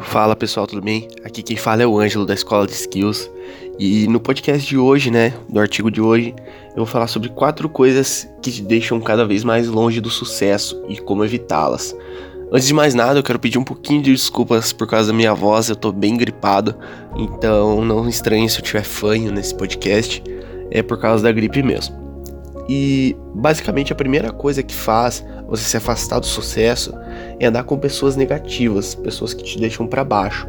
Fala pessoal, tudo bem? Aqui quem fala é o Ângelo da Escola de Skills e no podcast de hoje, né, do artigo de hoje, eu vou falar sobre quatro coisas que te deixam cada vez mais longe do sucesso e como evitá-las. Antes de mais nada, eu quero pedir um pouquinho de desculpas por causa da minha voz, eu tô bem gripado, então não estranhe se eu tiver fanho nesse podcast, é por causa da gripe mesmo. E basicamente a primeira coisa que faz você se afastar do sucesso é andar com pessoas negativas, pessoas que te deixam para baixo.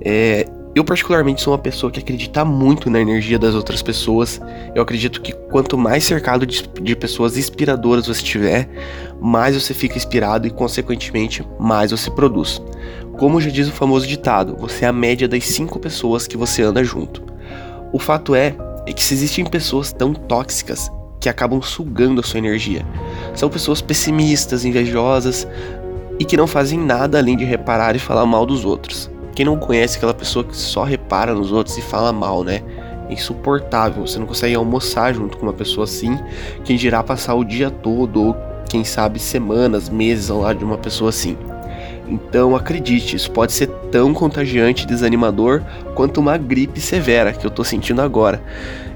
É, eu particularmente sou uma pessoa que acredita muito na energia das outras pessoas. Eu acredito que quanto mais cercado de, de pessoas inspiradoras você tiver, mais você fica inspirado e consequentemente mais você produz. Como já diz o famoso ditado, você é a média das cinco pessoas que você anda junto. O fato é, é que se existem pessoas tão tóxicas que acabam sugando a sua energia. São pessoas pessimistas, invejosas e que não fazem nada além de reparar e falar mal dos outros. Quem não conhece aquela pessoa que só repara nos outros e fala mal, né? É insuportável. Você não consegue almoçar junto com uma pessoa assim. Quem dirá passar o dia todo ou quem sabe semanas, meses ao lado de uma pessoa assim. Então acredite, isso pode ser tão contagiante e desanimador quanto uma gripe severa que eu tô sentindo agora.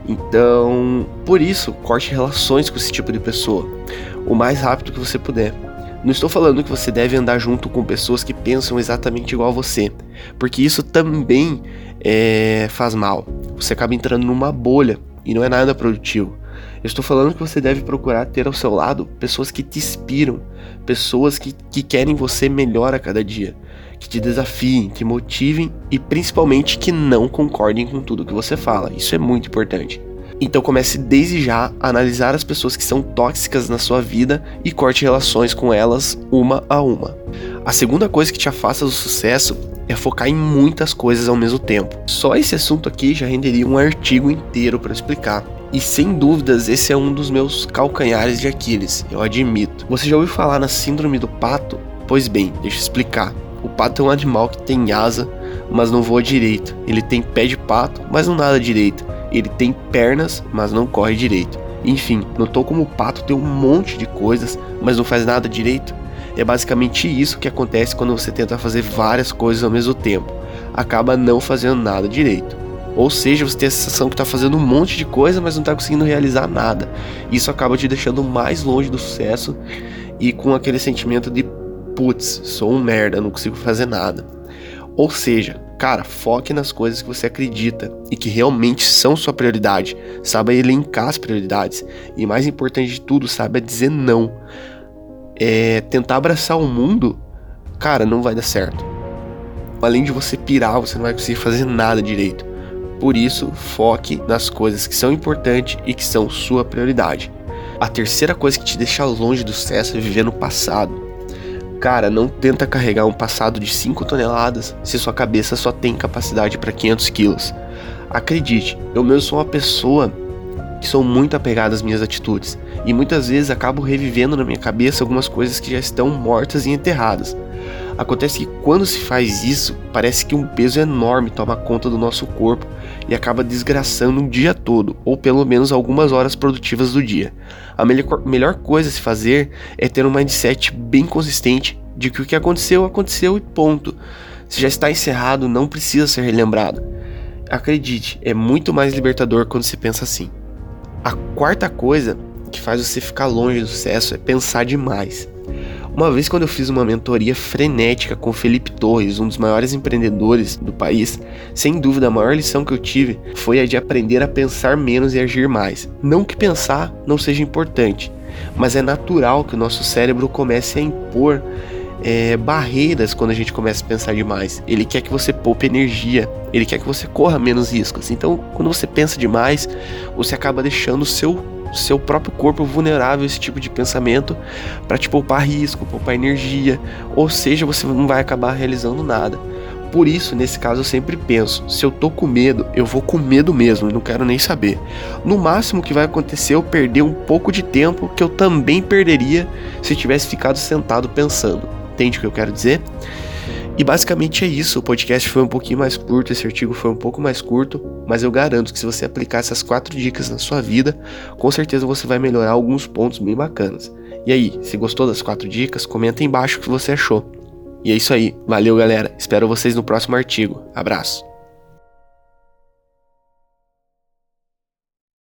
Então, por isso, corte relações com esse tipo de pessoa o mais rápido que você puder. Não estou falando que você deve andar junto com pessoas que pensam exatamente igual a você, porque isso também é, faz mal. Você acaba entrando numa bolha e não é nada produtivo. Eu estou falando que você deve procurar ter ao seu lado pessoas que te inspiram, pessoas que, que querem você melhor a cada dia, que te desafiem, te motivem e principalmente que não concordem com tudo que você fala. Isso é muito importante. Então comece desde já a analisar as pessoas que são tóxicas na sua vida e corte relações com elas uma a uma. A segunda coisa que te afasta do sucesso é focar em muitas coisas ao mesmo tempo. Só esse assunto aqui já renderia um artigo inteiro para explicar. E sem dúvidas, esse é um dos meus calcanhares de Aquiles, eu admito. Você já ouviu falar na síndrome do pato? Pois bem, deixa eu explicar. O pato é um animal que tem asa, mas não voa direito. Ele tem pé de pato, mas não nada direito. Ele tem pernas, mas não corre direito. Enfim, notou como o pato tem um monte de coisas, mas não faz nada direito? É basicamente isso que acontece quando você tenta fazer várias coisas ao mesmo tempo. Acaba não fazendo nada direito. Ou seja, você tem a sensação que está fazendo um monte de coisa, mas não está conseguindo realizar nada. Isso acaba te deixando mais longe do sucesso e com aquele sentimento de putz, sou um merda, não consigo fazer nada. Ou seja, cara, foque nas coisas que você acredita e que realmente são sua prioridade. Saiba elencar as prioridades. E mais importante de tudo, saiba dizer não. É, tentar abraçar o mundo, cara, não vai dar certo. Além de você pirar, você não vai conseguir fazer nada direito. Por isso, foque nas coisas que são importantes e que são sua prioridade. A terceira coisa que te deixa longe do sucesso é viver no passado. Cara, não tenta carregar um passado de 5 toneladas se sua cabeça só tem capacidade para 500 quilos. Acredite, eu mesmo sou uma pessoa que sou muito apegada às minhas atitudes e muitas vezes acabo revivendo na minha cabeça algumas coisas que já estão mortas e enterradas. Acontece que quando se faz isso, parece que um peso enorme toma conta do nosso corpo e acaba desgraçando o dia todo, ou pelo menos algumas horas produtivas do dia. A melhor, melhor coisa a se fazer é ter um mindset bem consistente de que o que aconteceu, aconteceu e ponto. Se já está encerrado, não precisa ser relembrado. Acredite, é muito mais libertador quando se pensa assim. A quarta coisa que faz você ficar longe do sucesso é pensar demais. Uma vez, quando eu fiz uma mentoria frenética com Felipe Torres, um dos maiores empreendedores do país, sem dúvida a maior lição que eu tive foi a de aprender a pensar menos e agir mais. Não que pensar não seja importante, mas é natural que o nosso cérebro comece a impor é, barreiras quando a gente começa a pensar demais. Ele quer que você poupe energia, ele quer que você corra menos riscos. Então, quando você pensa demais, você acaba deixando o seu seu próprio corpo vulnerável a esse tipo de pensamento para te poupar risco, poupar energia, ou seja, você não vai acabar realizando nada. Por isso, nesse caso, eu sempre penso: se eu tô com medo, eu vou com medo mesmo, não quero nem saber. No máximo que vai acontecer eu perder um pouco de tempo que eu também perderia se tivesse ficado sentado pensando. Entende o que eu quero dizer? E basicamente é isso. O podcast foi um pouquinho mais curto, esse artigo foi um pouco mais curto, mas eu garanto que se você aplicar essas quatro dicas na sua vida, com certeza você vai melhorar alguns pontos bem bacanas. E aí, se gostou das quatro dicas, comenta embaixo o que você achou. E é isso aí. Valeu, galera. Espero vocês no próximo artigo. Abraço.